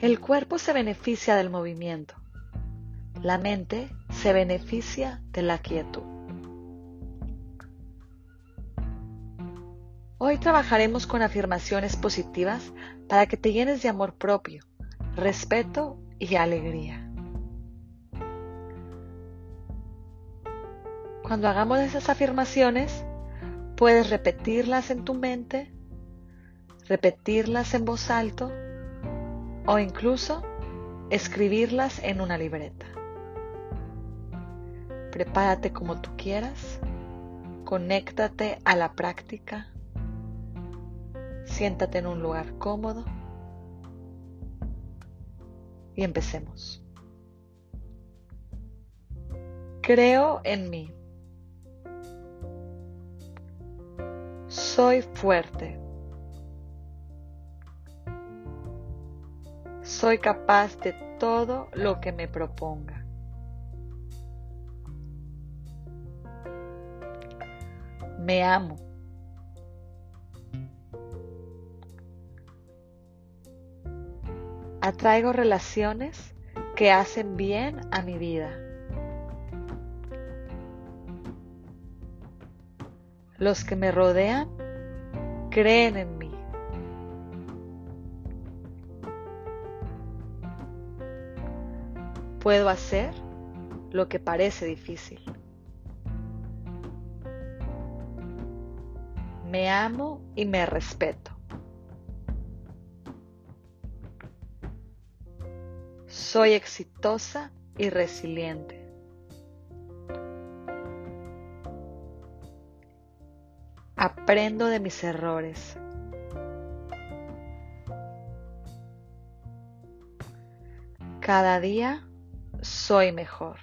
El cuerpo se beneficia del movimiento. La mente se beneficia de la quietud. Hoy trabajaremos con afirmaciones positivas para que te llenes de amor propio, respeto y alegría. Cuando hagamos esas afirmaciones, puedes repetirlas en tu mente, repetirlas en voz alta o incluso escribirlas en una libreta. Prepárate como tú quieras, conéctate a la práctica, siéntate en un lugar cómodo y empecemos. Creo en mí. Soy fuerte. Soy capaz de todo lo que me proponga. Me amo. Atraigo relaciones que hacen bien a mi vida. Los que me rodean creen en mí. Puedo hacer lo que parece difícil. Me amo y me respeto. Soy exitosa y resiliente. Aprendo de mis errores. Cada día soy mejor.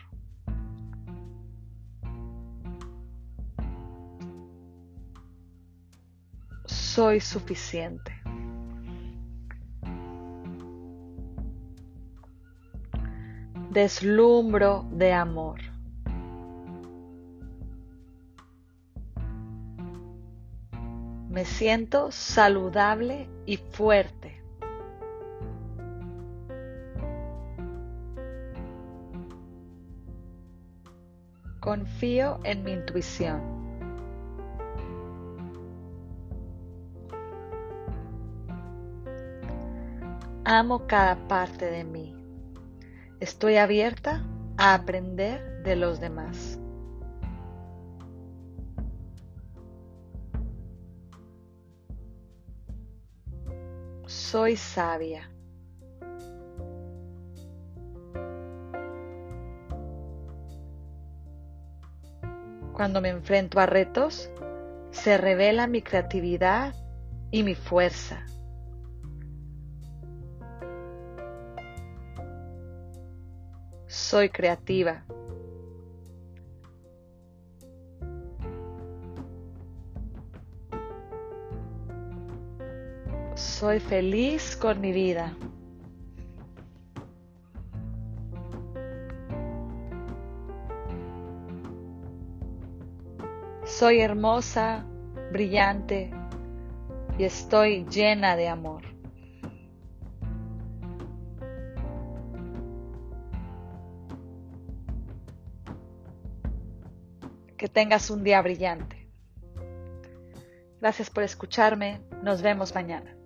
Soy suficiente. Deslumbro de amor. Me siento saludable y fuerte. Confío en mi intuición. Amo cada parte de mí. Estoy abierta a aprender de los demás. Soy sabia. Cuando me enfrento a retos, se revela mi creatividad y mi fuerza. Soy creativa. Soy feliz con mi vida. Soy hermosa, brillante y estoy llena de amor. Que tengas un día brillante. Gracias por escucharme. Nos vemos mañana.